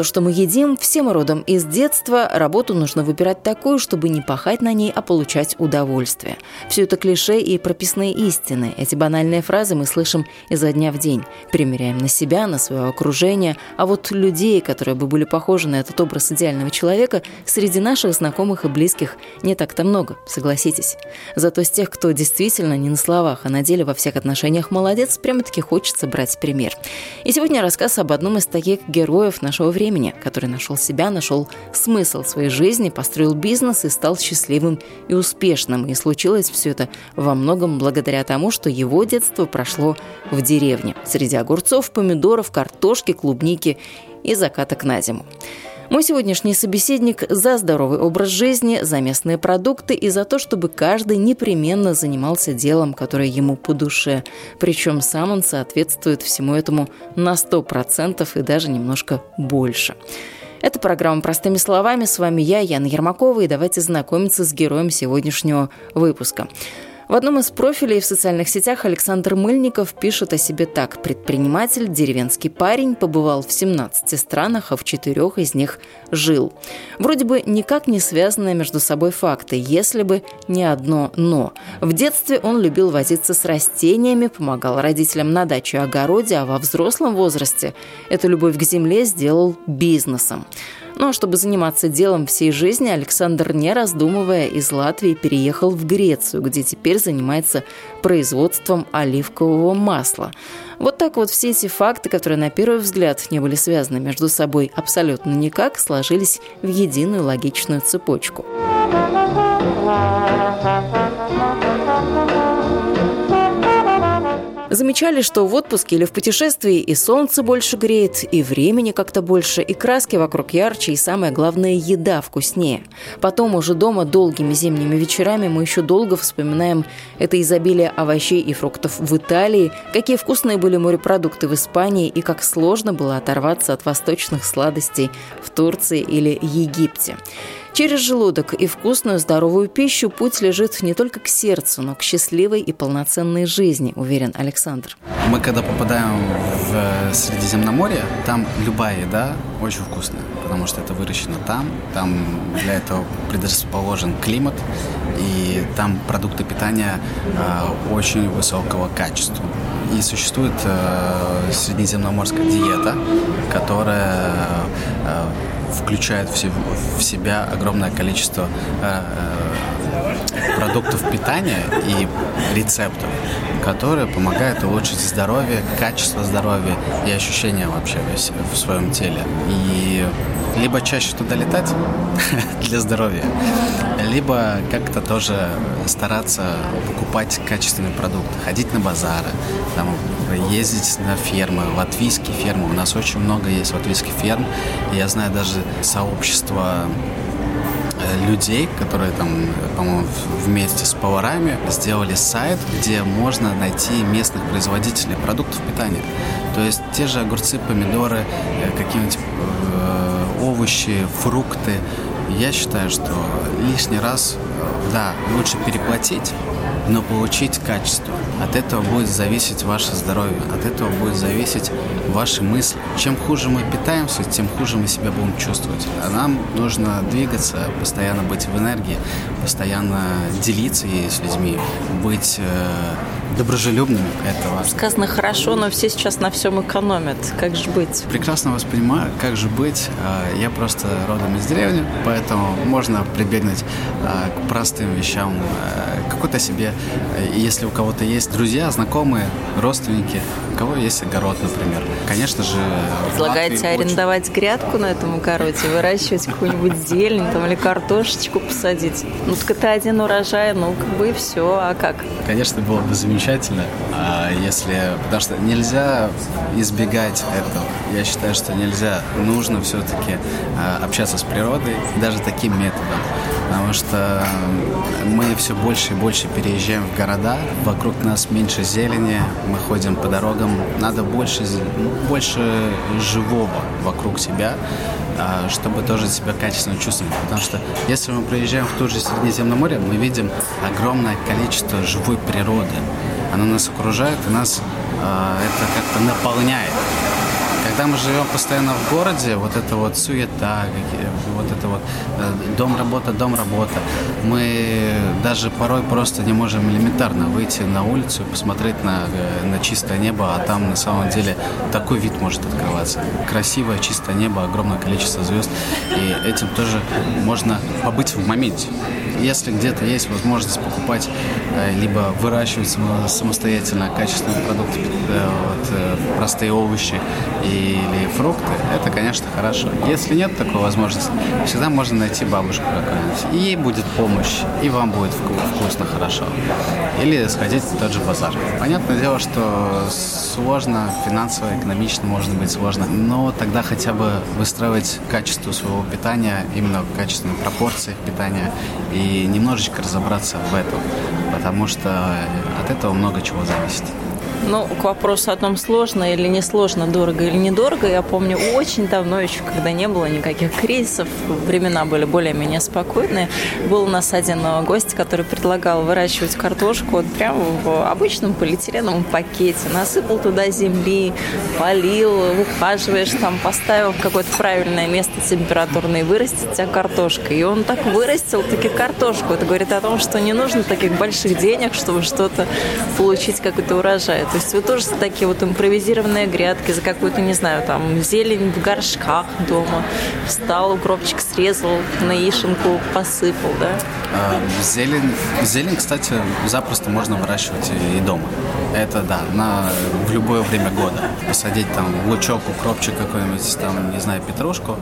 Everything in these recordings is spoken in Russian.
То, что мы едим, всем родом из детства, работу нужно выбирать такую, чтобы не пахать на ней, а получать удовольствие. Все это клише и прописные истины. Эти банальные фразы мы слышим изо дня в день. Примеряем на себя, на свое окружение. А вот людей, которые бы были похожи на этот образ идеального человека, среди наших знакомых и близких не так-то много, согласитесь. Зато с тех, кто действительно не на словах, а на деле во всех отношениях молодец, прямо-таки хочется брать пример. И сегодня рассказ об одном из таких героев нашего времени времени, который нашел себя, нашел смысл своей жизни, построил бизнес и стал счастливым и успешным. И случилось все это во многом благодаря тому, что его детство прошло в деревне, среди огурцов, помидоров, картошки, клубники и закаток на зиму. Мой сегодняшний собеседник за здоровый образ жизни, за местные продукты и за то, чтобы каждый непременно занимался делом, которое ему по душе. Причем сам он соответствует всему этому на 100% и даже немножко больше. Это программа «Простыми словами». С вами я, Яна Ермакова, и давайте знакомиться с героем сегодняшнего выпуска. В одном из профилей в социальных сетях Александр Мыльников пишет о себе так. Предприниматель, деревенский парень, побывал в 17 странах, а в четырех из них жил. Вроде бы никак не связанные между собой факты, если бы не одно «но». В детстве он любил возиться с растениями, помогал родителям на даче и огороде, а во взрослом возрасте эту любовь к земле сделал бизнесом. Ну а чтобы заниматься делом всей жизни, Александр, не раздумывая, из Латвии переехал в Грецию, где теперь занимается производством оливкового масла. Вот так вот все эти факты, которые на первый взгляд не были связаны между собой абсолютно никак, сложились в единую логичную цепочку. Замечали, что в отпуске или в путешествии и солнце больше греет, и времени как-то больше, и краски вокруг ярче, и самое главное, еда вкуснее. Потом уже дома долгими зимними вечерами мы еще долго вспоминаем это изобилие овощей и фруктов в Италии, какие вкусные были морепродукты в Испании и как сложно было оторваться от восточных сладостей в Турции или Египте. Через желудок и вкусную здоровую пищу путь лежит не только к сердцу, но к счастливой и полноценной жизни, уверен Александр. Мы когда попадаем в э, Средиземноморье, там любая еда очень вкусная, потому что это выращено там, там для этого предрасположен климат, и там продукты питания э, очень высокого качества. И существует э, средиземноморская диета, которая э, включает в, себя огромное количество э, э, продуктов питания и рецептов, которые помогают улучшить здоровье, качество здоровья и ощущения вообще в своем теле. И либо чаще туда летать для здоровья, либо как-то тоже стараться покупать качественные продукты, ходить на базары, там, ездить на фермы, латвийские фермы. У нас очень много есть латвийских ферм. Я знаю даже сообщество людей, которые там, по-моему, вместе с поварами сделали сайт, где можно найти местных производителей продуктов питания. То есть те же огурцы, помидоры, э, какие-нибудь э, овощи, фрукты. Я считаю, что лишний раз, да, лучше переплатить, но получить качество. От этого будет зависеть ваше здоровье, от этого будет зависеть ваши мысли. Чем хуже мы питаемся, тем хуже мы себя будем чувствовать. А нам нужно двигаться, постоянно быть в энергии, постоянно делиться ей с людьми, быть э, доброжелюбными. Это Сказано хорошо, но все сейчас на всем экономят. Как же быть? Прекрасно воспринимаю, как же быть. Э, я просто родом из деревни, поэтому можно прибегнуть э, к простым вещам, э, какой-то себе, если у кого-то есть друзья, знакомые, родственники, у кого есть огород, например. Конечно же, Предлагаете арендовать очень... грядку на этом огороде, выращивать какую-нибудь зелень там, или картошечку посадить? Ну, так это один урожай, ну, как бы и все. А как? Конечно, было бы замечательно замечательно, а если, потому что нельзя избегать этого. Я считаю, что нельзя, нужно все-таки а, общаться с природой, даже таким методом. потому что мы все больше и больше переезжаем в города, вокруг нас меньше зелени, мы ходим по дорогам, надо больше, больше живого вокруг себя, а, чтобы тоже себя качественно чувствовать. Потому что если мы приезжаем в то же Средиземноморье, мы видим огромное количество живой природы. Она нас окружает, и нас э, это как-то наполняет. Когда мы живем постоянно в городе, вот это вот суета, вот это вот э, дом-работа, дом-работа, мы даже порой просто не можем элементарно выйти на улицу и посмотреть на, э, на чистое небо, а там на самом деле такой вид может открываться. Красивое чистое небо, огромное количество звезд, и этим тоже можно побыть в моменте. Если где-то есть возможность покупать либо выращивать самостоятельно качественные продукты, вот, простые овощи или фрукты, это, конечно, хорошо. Если нет такой возможности, всегда можно найти бабушку какую-нибудь. И ей будет помощь, и вам будет вкусно, хорошо. Или сходить в тот же базар. Понятное дело, что сложно, финансово, экономично может быть сложно, но тогда хотя бы выстраивать качество своего питания, именно качественные пропорции питания, и немножечко разобраться в этом, потому что от этого много чего зависит. Ну, к вопросу о том, сложно или не сложно, дорого или недорого, я помню очень давно еще, когда не было никаких кризисов, времена были более-менее спокойные, был у нас один гость, который предлагал выращивать картошку вот прямо в обычном полиэтиленовом пакете, насыпал туда земли, полил, ухаживаешь там, поставил в какое-то правильное место температурное, вырастет у тебя картошка. И он так вырастил таки картошку. Это говорит о том, что не нужно таких больших денег, чтобы что-то получить, какой-то урожай. То есть вы тоже такие вот импровизированные грядки за какую-то, не знаю, там, зелень в горшках дома. Встал, укропчик срезал, на яишенку посыпал, да? А, зелень, зелень, кстати, запросто можно выращивать и дома. Это, да, на, в любое время года. Посадить там лучок, укропчик какой-нибудь, там, не знаю, петрушку,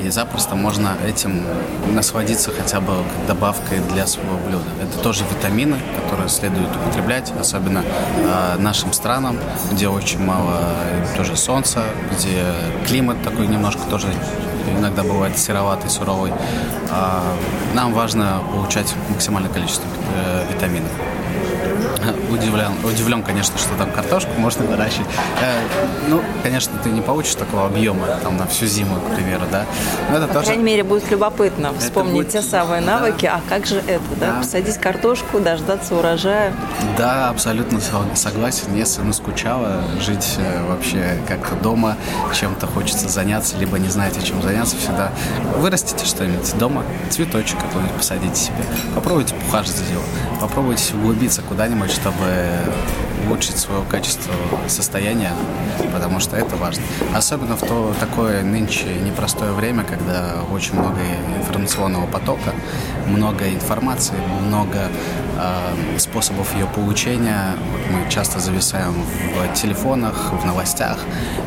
и запросто можно этим насладиться хотя бы добавкой для своего блюда. Это тоже витамины, которые следует употреблять, особенно э, нашим странам, где очень мало тоже солнца, где климат такой немножко тоже иногда бывает сероватый, суровый. А нам важно получать максимальное количество э, витаминов. Удивлен, удивлен, конечно, что там картошку можно выращивать. Э, ну, конечно, ты не получишь такого объема там на всю зиму, к примеру, да. Но это По тоже... крайней мере, будет любопытно вспомнить будет... те самые навыки. Да. А как же это, да? да? Посадить картошку, дождаться урожая. Да, абсолютно согласен. Если наскучало жить э, вообще как дома, чем-то хочется заняться, либо не знаете, чем заняться, всегда вырастите что-нибудь дома, цветочек какой-нибудь посадите себе, попробуйте ухаживать за делом, попробуйте углубиться куда-нибудь, чтобы улучшить свое качество состояния, потому что это важно. Особенно в то такое нынче непростое время, когда очень много информационного потока, много информации, много э, способов ее получения. Мы часто зависаем в телефонах, в новостях.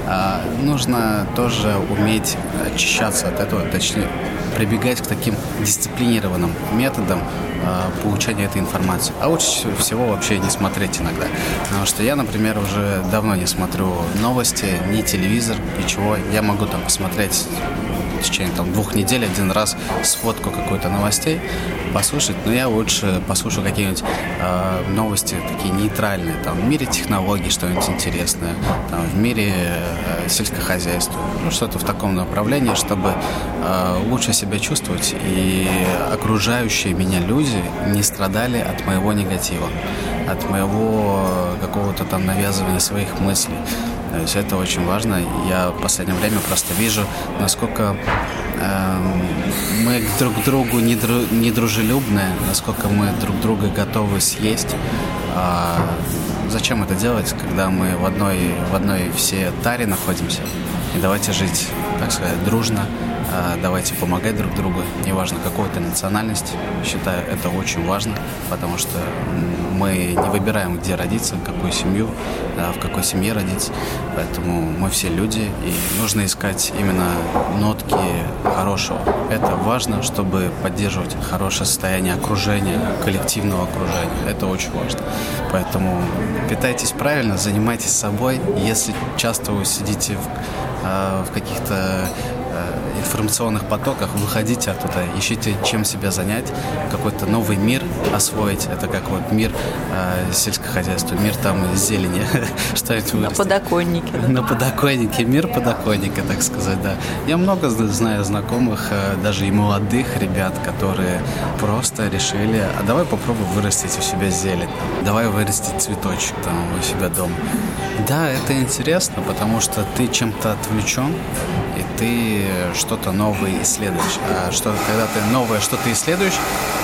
Э, нужно тоже уметь очищаться от этого, точнее прибегать к таким дисциплинированным методам получения этой информации. А лучше всего вообще не смотреть иногда. Потому что я, например, уже давно не смотрю новости, ни телевизор, ничего. Я могу там посмотреть течение там, двух недель один раз сводку какой-то новостей, послушать, но я лучше послушаю какие-нибудь э, новости такие нейтральные, там, в мире технологий что-нибудь интересное, там, в мире э, сельскохозяйства, ну, что-то в таком направлении, чтобы э, лучше себя чувствовать. И окружающие меня люди не страдали от моего негатива, от моего какого-то там навязывания своих мыслей. То есть это очень важно. Я в последнее время просто вижу, насколько э, мы друг другу не, насколько мы друг друга готовы съесть. А зачем это делать, когда мы в одной, в одной все таре находимся? И давайте жить, так сказать, дружно, а, давайте помогать друг другу, неважно какой то национальность. Считаю, это очень важно, потому что мы не выбираем, где родиться, какую семью, в какой семье родиться. Поэтому мы все люди, и нужно искать именно нотки хорошего. Это важно, чтобы поддерживать хорошее состояние окружения, коллективного окружения. Это очень важно. Поэтому питайтесь правильно, занимайтесь собой. Если часто вы сидите в, а, в каких-то э, информационных потоках, выходите оттуда, ищите, чем себя занять, какой-то новый мир освоить. Это как вот мир э, сельского хозяйства, мир там зелени, что-нибудь На подоконнике. Да? На подоконнике, мир подоконника, так сказать, да. Я много знаю знакомых, э, даже и молодых ребят, которые просто решили, а давай попробуем вырастить у себя зелень, давай вырастить цветочек там у себя дома. Да, это интересно, потому что ты чем-то отвлечен, и ты что-то новое исследуешь. А что, когда ты новое что-то исследуешь,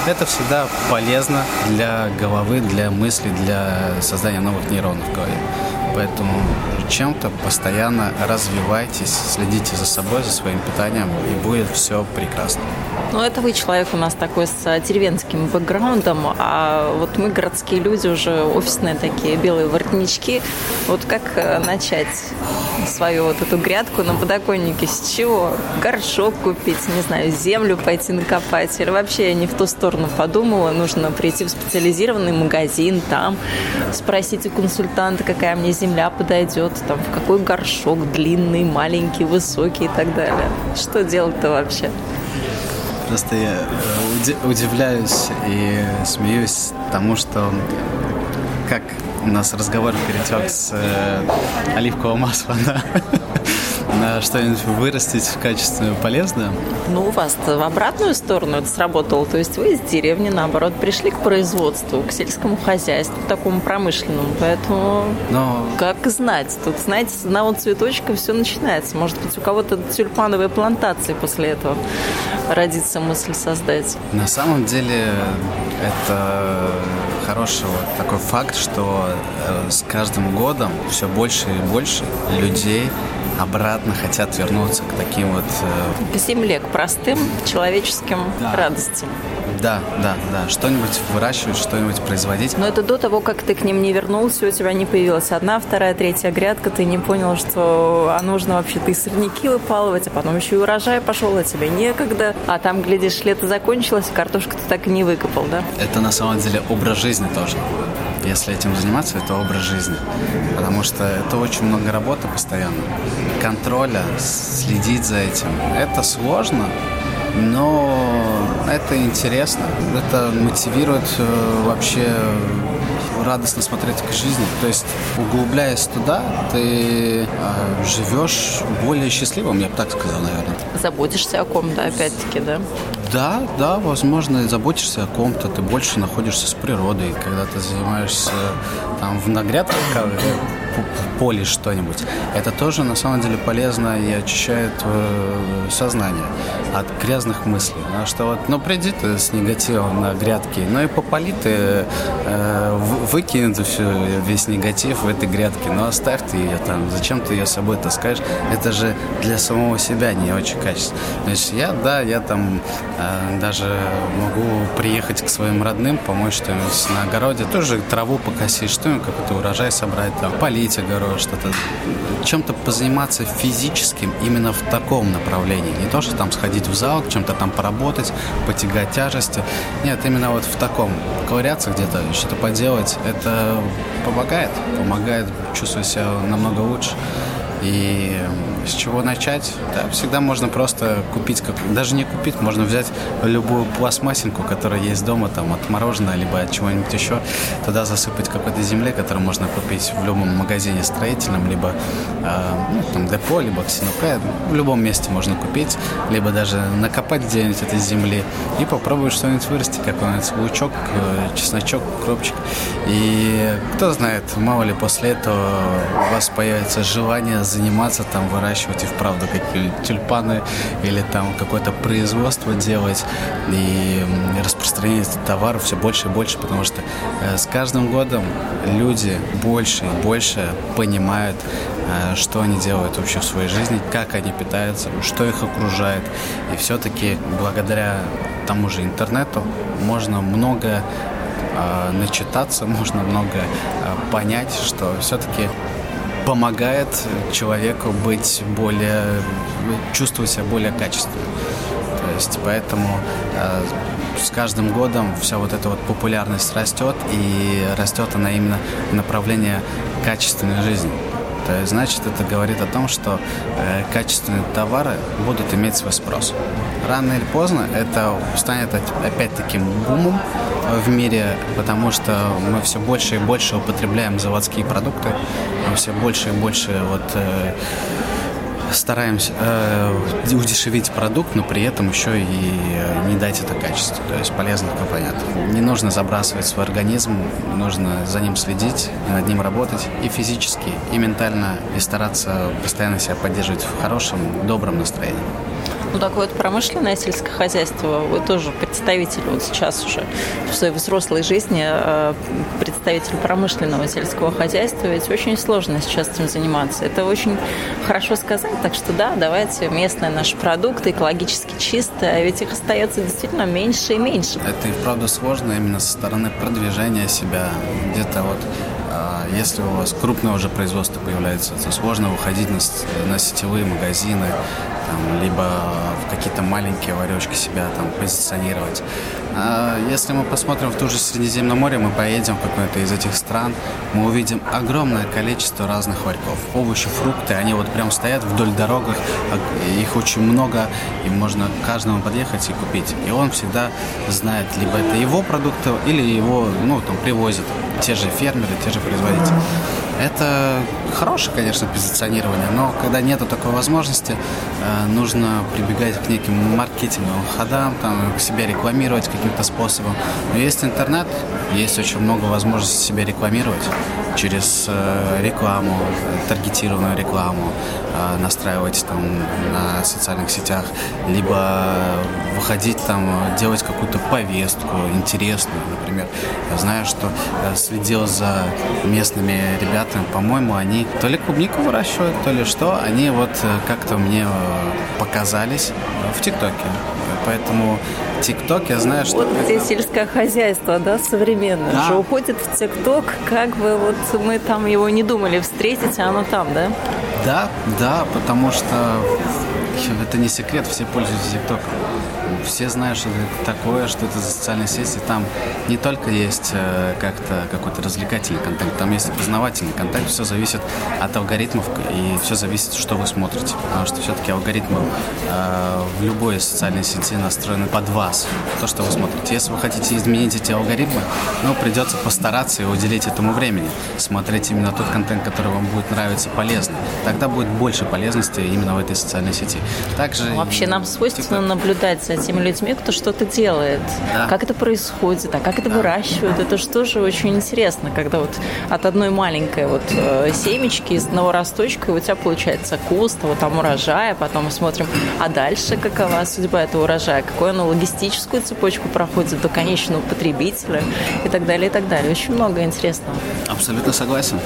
это всегда полезно для головы, для мысли, для создания новых нейронов в голове. Поэтому чем-то постоянно развивайтесь, следите за собой, за своим питанием, и будет все прекрасно. Ну, это вы человек у нас такой с деревенским бэкграундом, а вот мы, городские люди, уже офисные такие, белые воротнички. Вот как э, начать свою вот эту грядку на подоконнике? С чего? Горшок купить, не знаю, землю пойти накопать? Или вообще я не в ту сторону подумала, нужно прийти в специализированный магазин, там спросить у консультанта, какая мне земля подойдет, там, в какой горшок, длинный, маленький, высокий и так далее. Что делать-то вообще? Просто я э, удивляюсь и смеюсь тому, что как у нас разговор перетек с э, оливкового масла на на что-нибудь вырастить в качестве полезное? Ну, у вас в обратную сторону это сработало. То есть вы из деревни, наоборот, пришли к производству, к сельскому хозяйству, такому промышленному. Поэтому Но... как знать? Тут, знаете, с одного цветочка все начинается. Может быть, у кого-то тюльпановые плантации после этого родится мысль создать. На самом деле это хороший вот такой факт, что э, с каждым годом все больше и больше людей обратно хотят вернуться к таким вот... Э... К земле, к простым человеческим да. радостям. Да, да, да. Что-нибудь выращивать, что-нибудь производить. Но это до того, как ты к ним не вернулся, у тебя не появилась одна, вторая, третья грядка, ты не понял, что а нужно вообще-то и сорняки выпалывать, а потом еще и урожай пошел, а тебе некогда. А там, глядишь, лето закончилось, картошку ты так и не выкопал, да? Это на самом деле образ жизни тоже если этим заниматься, это образ жизни. Потому что это очень много работы постоянно. Контроля, следить за этим. Это сложно, но это интересно. Это мотивирует э, вообще радостно смотреть к жизни. То есть, углубляясь туда, ты э, живешь более счастливым, я бы так сказал, наверное. Заботишься о ком, да, опять-таки, да? Да, да, возможно, заботишься о ком-то, ты больше находишься с природой, когда ты занимаешься там в нагрядках, поле что-нибудь. Это тоже на самом деле полезно и очищает э, сознание от грязных мыслей. Потому что вот, ну приди ты с негативом на грядки, ну и попали ты, э, выкинь все, весь негатив в этой грядке, но оставь ты ее там, зачем ты ее с собой таскаешь? Это же для самого себя не очень качественно. То есть я, да, я там э, даже могу приехать к своим родным, помочь что-нибудь на огороде, тоже траву покосить, что-нибудь, какой-то урожай собрать, там, полить огород, что-то, чем-то позаниматься физическим именно в таком направлении. Не то, что там сходить в зал, чем-то там поработать, потягать тяжести. Нет, именно вот в таком. Ковыряться где-то, что-то поделать, это помогает. Помогает чувствовать себя намного лучше. И с чего начать? Да, всегда можно просто купить, как, даже не купить, можно взять любую пластмассинку, которая есть дома, там, от мороженого, либо от чего-нибудь еще, туда засыпать какой-то земле, которую можно купить в любом магазине строительном, либо э, ну, там, депо, либо ксенопе, в любом месте можно купить, либо даже накопать где-нибудь этой земли и попробовать что-нибудь вырастить, какой-нибудь лучок, э, чесночок, кропчик. И кто знает, мало ли после этого у вас появится желание заниматься там, выращивать и вправду какие-нибудь тюльпаны или там какое-то производство делать и распространять этот товар все больше и больше, потому что э, с каждым годом люди больше и больше понимают, э, что они делают вообще в своей жизни, как они питаются, что их окружает. И все-таки благодаря тому же интернету можно много э, начитаться, можно много понять, что все-таки помогает человеку быть более, чувствовать себя более качественно. То есть поэтому э, с каждым годом вся вот эта вот популярность растет, и растет она именно в направлении качественной жизни. то есть, значит, это говорит о том, что э, качественные товары будут иметь свой спрос. Рано или поздно это станет опять таким бумом в мире, потому что мы все больше и больше употребляем заводские продукты, мы все больше и больше вот э, стараемся э, удешевить продукт, но при этом еще и э, не дать это качество, то есть полезных компонентов. Не нужно забрасывать свой организм, нужно за ним следить, над ним работать и физически, и ментально, и стараться постоянно себя поддерживать в хорошем, добром настроении. Ну, такое вот промышленное сельское хозяйство, вы тоже представитель вот сейчас уже в своей взрослой жизни э, представитель промышленного сельского хозяйства, ведь очень сложно сейчас этим заниматься. Это очень хорошо сказать, так что да, давайте местные наши продукты, экологически чистые, а ведь их остается действительно меньше и меньше. Это и правда сложно именно со стороны продвижения себя, где-то вот а, если у вас крупное уже производство появляется, то сложно выходить на, на сетевые магазины, там, либо в какие-то маленькие ларечки себя там позиционировать. А если мы посмотрим в ту же Средиземноморье, мы поедем в какой-то из этих стран, мы увидим огромное количество разных ларьков. Овощи, фрукты, они вот прям стоят вдоль дорогах, а, их очень много, и можно каждому подъехать и купить. И он всегда знает, либо это его продукты, или его, ну, там, привозят те же фермеры, те же производители. Это хорошее, конечно, позиционирование, но когда нету такой возможности, э, нужно прибегать к неким маркетинговым ходам, там, себя рекламировать каким-то способом. Но есть интернет, есть очень много возможностей себя рекламировать через э, рекламу, таргетированную рекламу, э, настраивать там на социальных сетах, либо выходить там, делать какую-то повестку интересную, например. Я знаю, что следил за местными ребятами, ребята, по-моему, они то ли клубнику выращивают, то ли что, они вот э, как-то мне э, показались в ТикТоке. Поэтому ТикТок, я знаю, что... Вот где сельское хозяйство, да, современное, да. же уходит в ТикТок, как бы вот мы там его не думали встретить, а оно там, да? Да, да, потому что это не секрет, все пользуются ТикТоком все знают, что это такое, что это за социальные сети. Там не только есть э, как-то какой-то развлекательный контент, там есть и познавательный контент. Все зависит от алгоритмов и все зависит, что вы смотрите. Потому что все-таки алгоритмы э, в любой социальной сети настроены под вас, то, что вы смотрите. Если вы хотите изменить эти алгоритмы, ну, придется постараться и уделить этому времени. Смотреть именно тот контент, который вам будет нравиться, полезный. Тогда будет больше полезности именно в этой социальной сети. Также Вообще нам свойственно наблюдать за теми людьми, кто что-то делает. Да. Как это происходит, а как это да. выращивают. Это же тоже очень интересно, когда вот от одной маленькой вот э, семечки из одного росточка у тебя получается куст, вот там урожая, потом мы смотрим, а дальше какова судьба этого урожая, какую оно логистическую цепочку проходит до конечного потребителя и так далее, и так далее. Очень много интересного. Абсолютно согласен.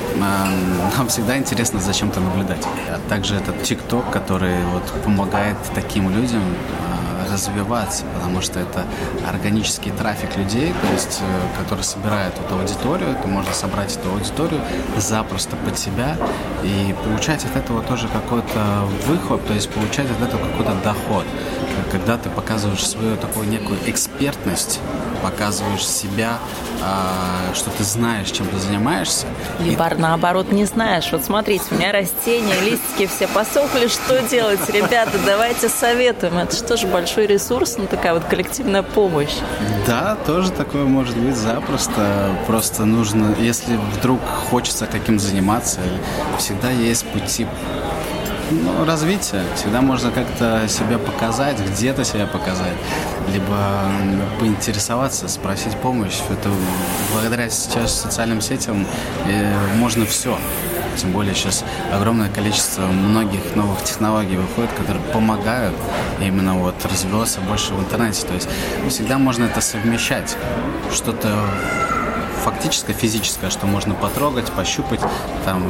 Нам всегда интересно за чем-то наблюдать. А также этот ТикТок, который вот помогает таким людям развиваться, потому что это органический трафик людей, то есть, э, который собирает эту аудиторию, это можно собрать эту аудиторию запросто под себя и получать от этого тоже какой-то выход, то есть получать от этого какой-то доход. Когда ты показываешь свою такую некую экспертность, показываешь себя, а, что ты знаешь, чем ты занимаешься. Либо и... наоборот не знаешь. Вот смотрите, у меня растения, листики все посохли, что делать? Ребята, давайте советуем. Это же большой ресурс, ну такая вот коллективная помощь. Да, тоже такое может быть запросто. Просто нужно, если вдруг хочется каким заниматься, всегда есть пути ну, развитие. Всегда можно как-то себя показать, где-то себя показать, либо поинтересоваться, спросить помощь. Это благодаря сейчас социальным сетям э, можно все. Тем более сейчас огромное количество многих новых технологий выходит, которые помогают именно вот развиваться больше в интернете. То есть всегда можно это совмещать. Что-то фактическое, физическое, что можно потрогать, пощупать, там,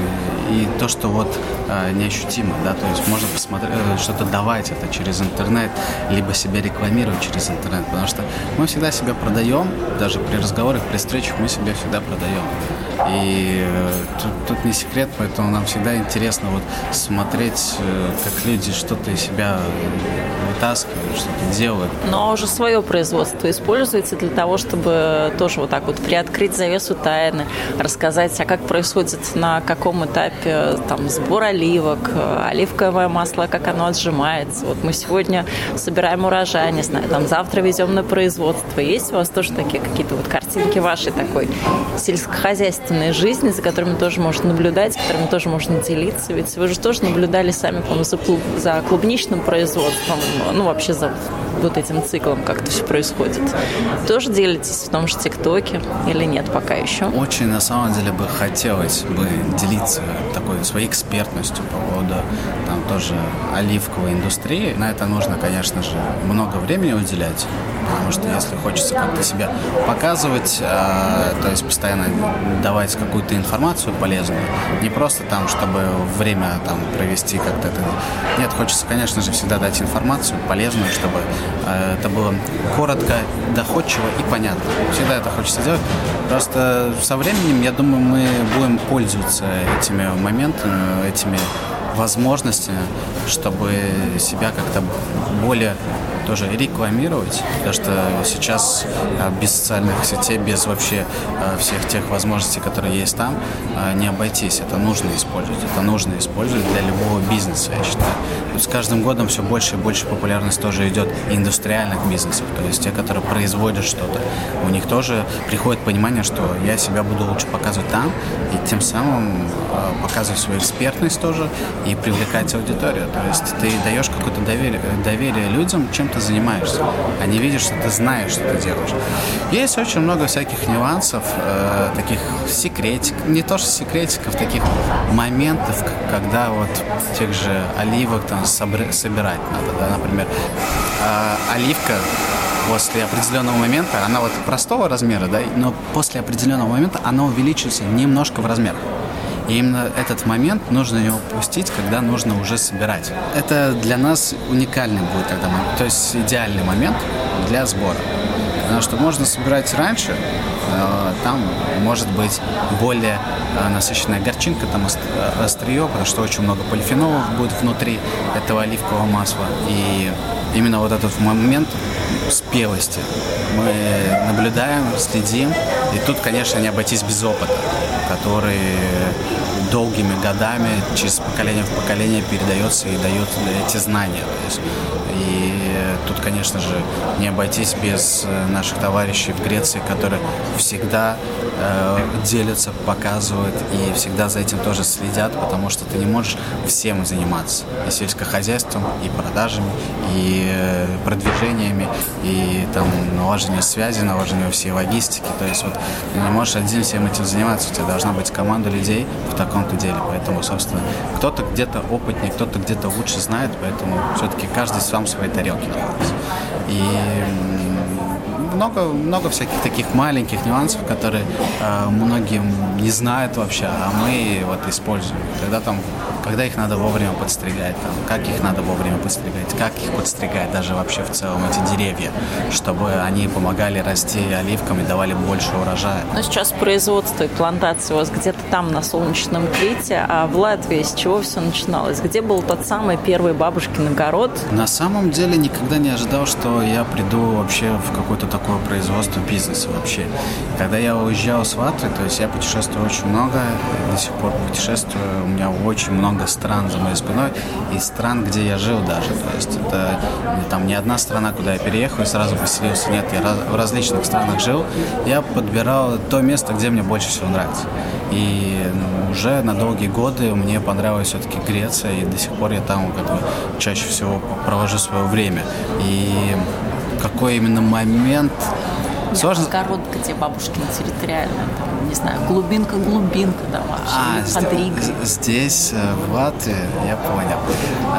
и то, что вот э, неощутимо, да, то есть можно посмотреть, э, что-то давать это через интернет, либо себя рекламировать через интернет, потому что мы всегда себя продаем, даже при разговорах, при встречах мы себя всегда продаем. И э, тут, тут не секрет, поэтому нам всегда интересно вот смотреть, э, как люди что-то из себя вытаскивают, что-то делают. Но уже свое производство используется для того, чтобы тоже вот так вот приоткрыть завесу тайны, рассказать, а как происходит на каком этапе там сбор оливок, оливковое масло, как оно отжимается. Вот мы сегодня собираем урожай, не знаю, там завтра везем на производство. Есть у вас тоже такие какие-то вот картинки вашей такой сельскохозяйственной жизни, за которыми тоже можно наблюдать, которыми тоже можно делиться? Ведь вы же тоже наблюдали сами, по-моему, за, клуб, за клубничным производством, ну, вообще за вот этим циклом, как это все происходит. Тоже делитесь в том же ТикТоке или нет пока еще? Очень, на самом деле, бы хотелось бы делиться такой своей экспертностью по поводу там тоже оливковой индустрии. На это нужно, конечно же, много времени уделять, потому что если хочется как-то себя показывать, э, то есть постоянно давать какую-то информацию полезную, не просто там, чтобы время там провести как-то это. Нет, хочется, конечно же, всегда дать информацию полезную, чтобы э, это было коротко, доходчиво и понятно. Всегда это хочется делать. Просто со временем, я думаю, мы будем пользоваться этими моментами, этими возможностями, чтобы себя как-то более тоже рекламировать, потому что сейчас а, без социальных сетей, без вообще а, всех тех возможностей, которые есть там, а, не обойтись. Это нужно использовать. Это нужно использовать для любого бизнеса, я считаю. с каждым годом все больше и больше популярность тоже идет индустриальных бизнесов, то есть те, которые производят что-то. У них тоже приходит понимание, что я себя буду лучше показывать там, и тем самым показывать свою экспертность тоже и привлекать аудиторию. То есть ты даешь какое-то доверие, доверие людям, чем ты занимаешься. Они видят, что ты знаешь, что ты делаешь. Есть очень много всяких нюансов, э, таких секретиков, не то что секретиков, таких моментов, когда вот тех же оливок там собирать надо, да, например, э, оливка после определенного момента, она вот простого размера, да, но после определенного момента она увеличивается немножко в размерах. И именно этот момент нужно его упустить, когда нужно уже собирать. Это для нас уникальный будет тогда момент, то есть идеальный момент для сбора. Потому что можно собирать раньше, э, там может быть более э, насыщенная горчинка, там острие, потому что очень много полифенолов будет внутри этого оливкового масла. И именно вот этот момент спелости мы наблюдаем, следим. И тут, конечно, не обойтись без опыта, который долгими годами через поколение в поколение передается и дает эти знания. То есть, и конечно же, не обойтись без э, наших товарищей в Греции, которые всегда э, делятся, показывают и всегда за этим тоже следят, потому что ты не можешь всем заниматься. И сельскохозяйством, и продажами, и э, продвижениями, и там налаживание связи, налаживание всей логистики. То есть вот ты не можешь один всем этим заниматься. У тебя должна быть команда людей в таком-то деле. Поэтому, собственно, кто-то где-то опытнее, кто-то где-то лучше знает, поэтому все-таки каждый сам своей тарелке И много, много всяких таких маленьких нюансов, которые э, многим не знают вообще, а мы вот используем. Когда там когда их надо вовремя подстригать, там, как их надо вовремя подстригать, как их подстригать даже вообще в целом эти деревья, чтобы они помогали расти оливками, давали больше урожая. Но сейчас производство и плантация у вас где-то там на солнечном Крите, а в Латвии с чего все начиналось? Где был тот самый первый бабушкин огород? На самом деле никогда не ожидал, что я приду вообще в какое-то такое производство бизнеса вообще. Когда я уезжал с Латвии, то есть я путешествую очень много, до сих пор путешествую, у меня очень много много стран за моей спиной, и стран, где я жил даже. То есть это там не одна страна, куда я переехал и сразу поселился. Нет, я раз, в различных странах жил. Я подбирал то место, где мне больше всего нравится. И ну, уже на долгие годы мне понравилась все-таки Греция, и до сих пор я там как бы чаще всего провожу свое время. И какой именно момент Сложно. Огород, где бабушкина территориальная, там, не знаю, глубинка-глубинка, да, а, Здесь, э, в Латвии, я понял.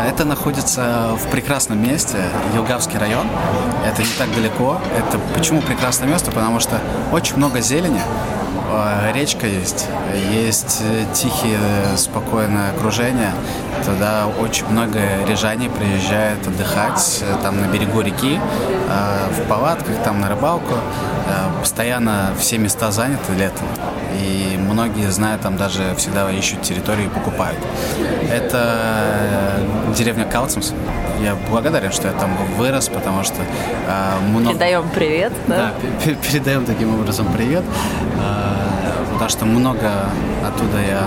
Это находится в прекрасном месте, Елгавский район. Это не так далеко. Это почему прекрасное место? Потому что очень много зелени, э, речка есть, есть тихие, спокойное окружение, Туда очень много рижане приезжают отдыхать э, там на берегу реки, э, в палатках, там на рыбалку. Э, постоянно все места заняты летом. И многие, знают, там даже всегда ищут территорию и покупают. Это деревня Калцемс. Я благодарен, что я там вырос, потому что много... Передаем привет, да? Да, передаем таким образом привет. Потому что много оттуда я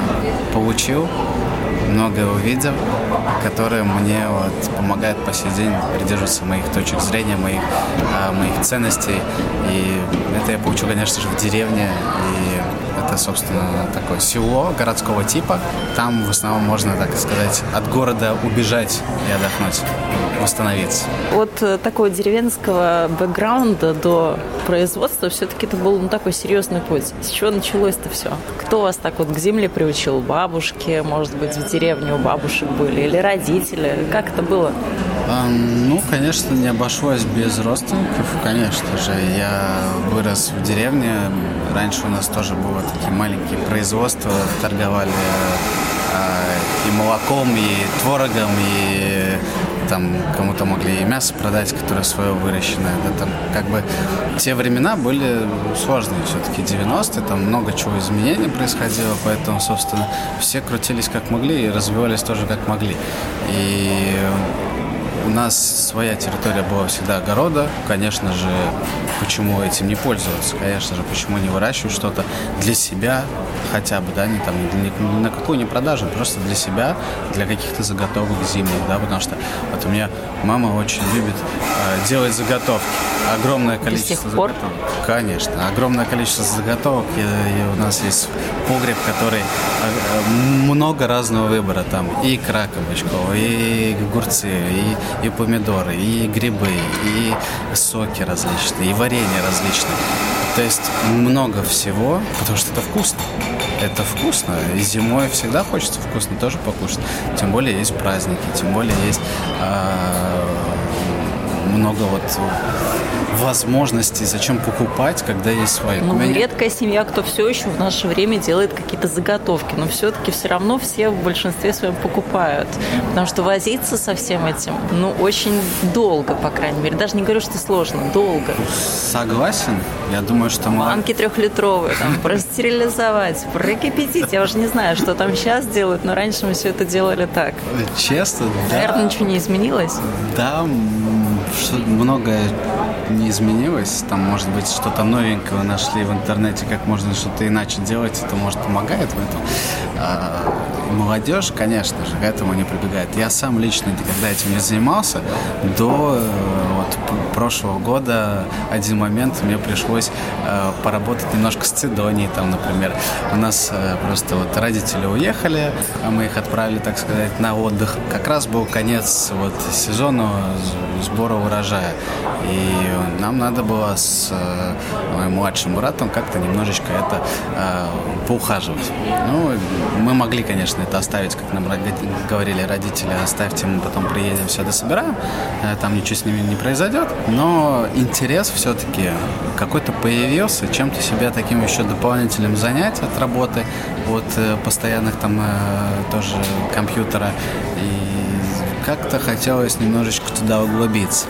получил многое увидел, которые мне вот помогают по сей день придерживаться моих точек зрения, моих, э, моих ценностей. И это я получил, конечно же, в деревне. И это, собственно, такое село городского типа. Там в основном можно, так сказать, от города убежать и отдохнуть, восстановиться. От э, такого деревенского бэкграунда до производства все-таки это был ну, такой серьезный путь. С чего началось-то все? Кто вас так вот к земле приучил? Бабушки, может быть, в деревне у бабушек были? Или родители? Как это было? А, ну, конечно, не обошлось без родственников. Конечно же, я вырос в деревне. Раньше у нас тоже было такие маленькие производства, торговали а, и молоком, и творогом, и там кому-то могли и мясо продать, которое свое выращенное. Да, там как бы те времена были сложные все-таки 90-е, там много чего изменений происходило, поэтому, собственно, все крутились как могли и развивались тоже как могли. И у нас своя территория была всегда огорода. Конечно же, почему этим не пользоваться? Конечно же, почему не выращивать что-то для себя хотя бы, да, не там ни, ни на какую не продажу, просто для себя, для каких-то заготовок зимних, да, потому что вот у меня мама очень любит э, делать заготовки. Огромное количество заготовок. Конечно, огромное количество заготовок. И, и у нас есть погреб, который э, много разного выбора. Там и кабачкова, и огурцы, и и помидоры, и грибы, и соки различные, и варенье различные. То есть много всего, потому что это вкусно. Это вкусно. И зимой всегда хочется вкусно тоже покушать. Тем более есть праздники, тем более есть э, много вот возможностей, зачем покупать, когда есть свои. Ну, меня... редкая семья, кто все еще в наше время делает какие-то заготовки, но все-таки все равно все в большинстве своем покупают, потому что возиться со всем этим, ну, очень долго, по крайней мере. Даже не говорю, что сложно, долго. Согласен. Я думаю, что. Банки трехлитровые, там, простерилизовать, прокипятить. Я уже не знаю, что там сейчас делают, но раньше мы все это делали так. Честно, да. Наверное, ничего не изменилось? Да, многое не изменилось. Там, может быть, что-то новенькое нашли в интернете, как можно что-то иначе делать. Это, может, помогает в этом. Молодежь, конечно же, к этому не прибегает. Я сам лично никогда этим не занимался. До э, вот, прошлого года один момент мне пришлось э, поработать немножко с Цидонией, там, например. У нас э, просто вот родители уехали, а мы их отправили, так сказать, на отдых. Как раз был конец вот сезона сбора урожая. И нам надо было с э, моим младшим братом как-то немножечко это э, поухаживать. Ну, мы могли, конечно, это оставить, как нам говорили родители, оставьте, мы потом приедем, все дособираем, э, там ничего с ними не произойдет. Но интерес все-таки какой-то появился, чем-то себя таким еще дополнительным занять от работы, от э, постоянных там э, тоже компьютера. И как-то хотелось немножечко туда углубиться.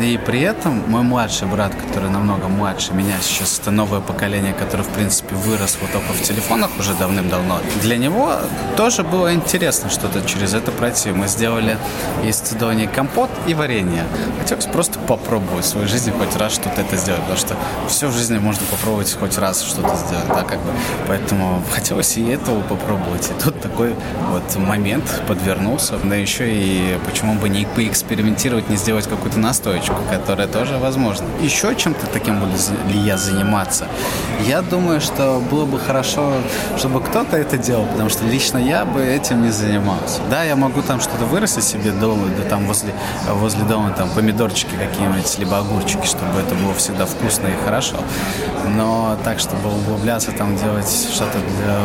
И при этом мой младший брат, который намного младше меня, сейчас это новое поколение, которое, в принципе, вырос вот только в телефонах уже давным-давно, для него тоже было интересно что-то через это пройти. Мы сделали из цедонии компот и варенье. Хотелось просто попробовать в своей жизни хоть раз что-то это сделать, потому что все в жизни можно попробовать хоть раз что-то сделать, да, как бы. Поэтому хотелось и этого попробовать. И тут такой вот момент подвернулся. Да еще и почему бы не поэкспериментировать, не сделать какую-то настойку точку, которая тоже возможна. Еще чем-то таким буду ли я заниматься? Я думаю, что было бы хорошо, чтобы кто-то это делал, потому что лично я бы этим не занимался. Да, я могу там что-то вырастить себе дома, да там возле, возле дома там помидорчики какие-нибудь, либо огурчики, чтобы это было всегда вкусно и хорошо. Но так, чтобы углубляться, там делать что-то для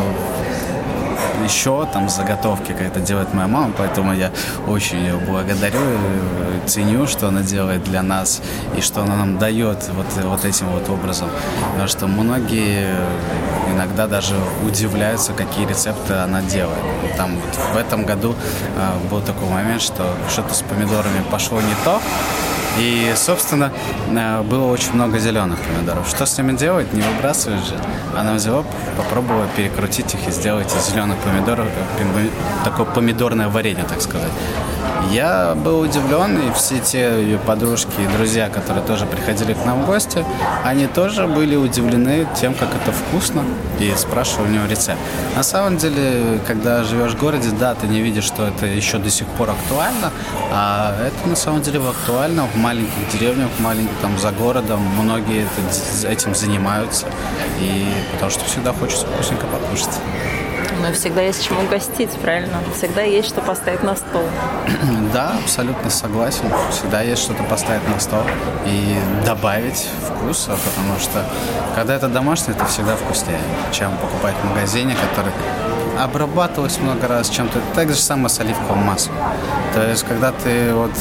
еще там заготовки, как это делает моя мама, поэтому я очень ее благодарю, ценю, что она делает для нас и что она нам дает вот, вот этим вот образом. Потому что многие иногда даже удивляются, какие рецепты она делает. Там вот в этом году э, был такой момент, что что-то с помидорами пошло не то, и, собственно, э, было очень много зеленых помидоров. Что с ними делать? Не выбрасывать же. Она взяла, попробовала перекрутить их и сделать из зеленых помидоров э, такое помидорное варенье, так сказать. Я был удивлен, и все те ее подружки и друзья, которые тоже приходили к нам в гости, они тоже были удивлены тем, как это вкусно, и спрашивали у него рецепт. На самом деле, когда живешь в городе, да, ты не видишь, что это еще до сих пор актуально, а это на самом деле актуально в маленьких деревнях, в маленьких, там, за городом. Многие этим занимаются, и потому что всегда хочется вкусненько покушать. Но всегда есть чему гостить, правильно? Всегда есть что поставить на стол. Да, абсолютно согласен. Всегда есть что-то поставить на стол и добавить вкуса, потому что когда это домашнее, это всегда вкуснее, чем покупать в магазине, который обрабатывалось много раз чем-то. Так же самое с оливковым маслом. То есть, когда ты вот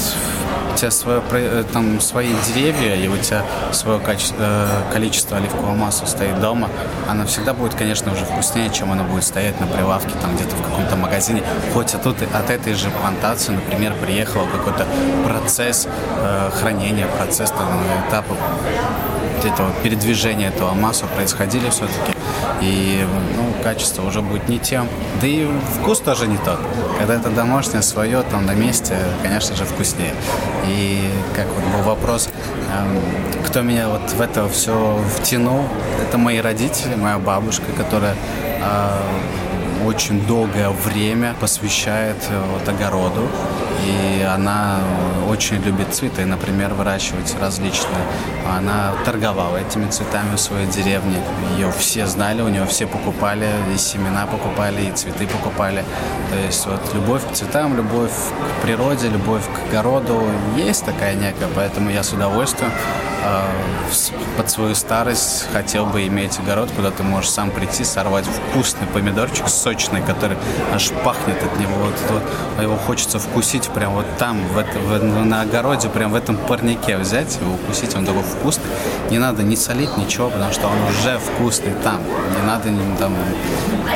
у тебя свое, э, там, свои деревья, и у тебя свое качество, э, количество оливкового масла стоит дома, она всегда будет, конечно, уже вкуснее, чем она будет стоять на прилавке, там где-то в каком-то магазине. Хоть от, от этой же плантации, например, приехал какой-то процесс э, хранения, процесс там, этапа этого передвижения этого масла происходили все-таки. И ну, качество уже будет не тем. Да и вкус тоже не тот. Когда это домашнее, свое, там на месте, конечно же, вкуснее. И как вот был вопрос, эм, кто меня вот в это все втянул, это мои родители, моя бабушка, которая э, очень долгое время посвящает э, вот огороду. И она очень любит цветы, например, выращивать различные. Она торговала этими цветами в своей деревне. Ее все знали, у нее все покупали, и семена покупали, и цветы покупали. То есть вот любовь к цветам, любовь к природе, любовь к огороду есть такая некая, поэтому я с удовольствием э, под свою старость хотел бы иметь огород, куда ты можешь сам прийти, сорвать вкусный помидорчик сочный, который аж пахнет от него. Вот, вот, его хочется вкусить прям вот там, в в, на огороде, прям в этом парнике взять его, укусить, он такой вкусный. Не надо не солить ничего, потому что он уже вкусный там. Не надо там,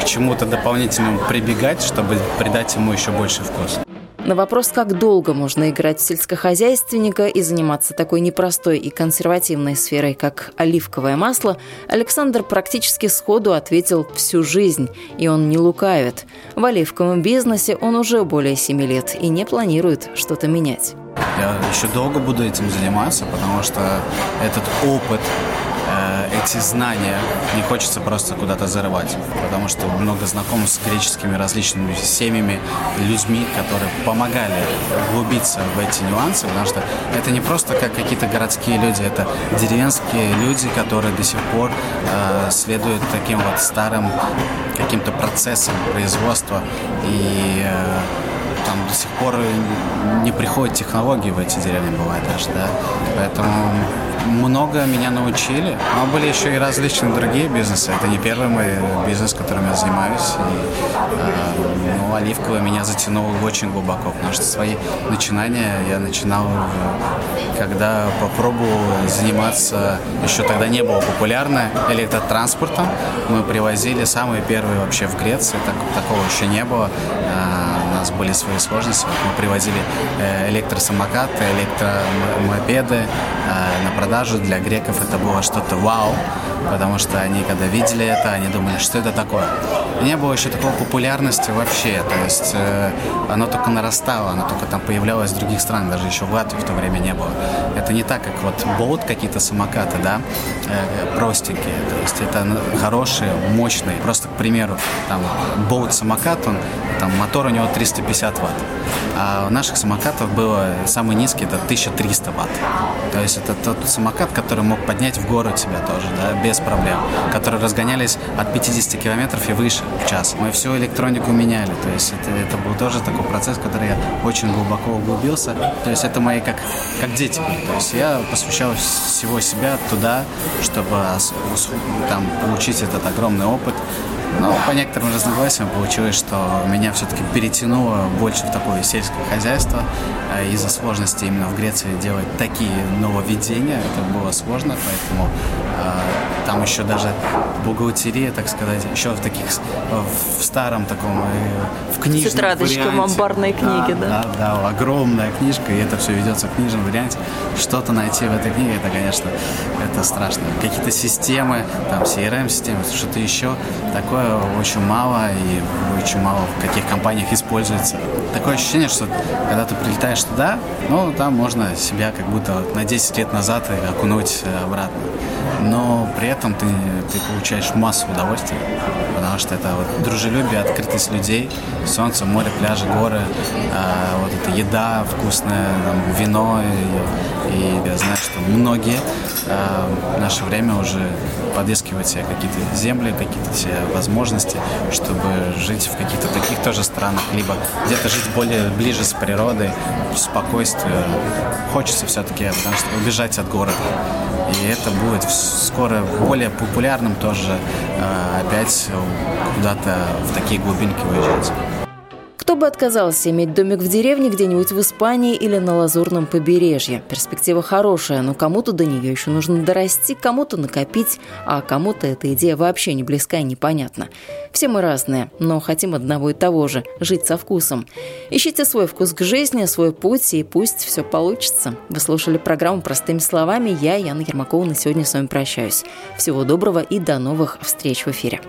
к чему-то дополнительному прибегать, чтобы придать ему еще больше вкуса. На вопрос, как долго можно играть сельскохозяйственника и заниматься такой непростой и консервативной сферой, как оливковое масло, Александр практически сходу ответил «всю жизнь», и он не лукавит. В оливковом бизнесе он уже более семи лет и не планирует что-то менять. Я еще долго буду этим заниматься, потому что этот опыт эти знания не хочется просто куда-то зарывать, потому что много знакомых с греческими различными семьями, людьми, которые помогали углубиться в эти нюансы, потому что это не просто как какие-то городские люди, это деревенские люди, которые до сих пор э, следуют таким вот старым каким-то процессам производства и э, там до сих пор не приходят технологии в эти деревни, бывает даже, да. Поэтому много меня научили. Но были еще и различные другие бизнесы. Это не первый мой бизнес, которым я занимаюсь. И, э, ну, оливковый меня затянуло очень глубоко, потому что свои начинания я начинал, когда попробовал заниматься, еще тогда не было популярно, электротранспортом. Мы привозили самые первые вообще в Греции, так, такого еще не было. Э, были свои сложности. Мы привозили э, электросамокаты, электромопеды э, на продажу. Для греков это было что-то вау, потому что они, когда видели это, они думали, что это такое. И не было еще такой популярности вообще, то есть э, оно только нарастало, оно только там появлялось в других странах, даже еще в Латвии в то время не было. Это не так, как вот болт какие-то самокаты, да, простенькие, то есть это хорошие, мощные. Просто, к примеру, там болт самокат, он, там мотор у него 350 ватт. А у наших самокатов было самый низкий, это 1300 ватт. То есть это тот самокат, который мог поднять в гору тебя тоже, да, без проблем. Которые разгонялись от 50 километров и выше в час. Мы всю электронику меняли. То есть это, это был тоже такой процесс, в который я очень глубоко углубился. То есть это мои как, как дети. То есть я посвящал всего себя туда, чтобы там получить этот огромный опыт, Но по некоторым разногласиям получилось, что меня все-таки перетянуло больше в такое сельское хозяйство. Э, из-за сложности именно в Греции делать такие нововведения, это было сложно, поэтому э, там еще даже бухгалтерия, так сказать, еще в таких, в старом таком, э, в книжном Тетрадочка варианте. амбарной книги, да? Да, да, огромная книжка, и это все ведется в книжном варианте. Что-то найти в этой книге, это, конечно, это страшно. Какие-то системы, там, CRM-системы, что-то еще, такое очень мало, и очень мало в каких компаниях используется. Такое ощущение, что когда ты прилетаешь туда, ну, там можно себя как будто на 10 лет назад окунуть обратно. Но при этом ты, ты получаешь массу удовольствия, потому что это вот дружелюбие, открытость людей, солнце, море, пляжи, горы, э, вот эта еда вкусная, там, вино. И, и я знаю, что многие э, в наше время уже подыскивают себе какие-то земли, какие-то себе возможности, чтобы жить в каких-то таких тоже странах, либо где-то жить более ближе с природой, в спокойствии. Хочется все-таки, потому что убежать от города. И это будет скоро более популярным тоже э, опять куда-то в такие глубинки выезжать. Кто бы отказался иметь домик в деревне где-нибудь в Испании или на Лазурном побережье? Перспектива хорошая, но кому-то до нее еще нужно дорасти, кому-то накопить, а кому-то эта идея вообще не близка и непонятна. Все мы разные, но хотим одного и того же – жить со вкусом. Ищите свой вкус к жизни, свой путь, и пусть все получится. Вы слушали программу «Простыми словами». Я, Яна Ермакова, на сегодня с вами прощаюсь. Всего доброго и до новых встреч в эфире.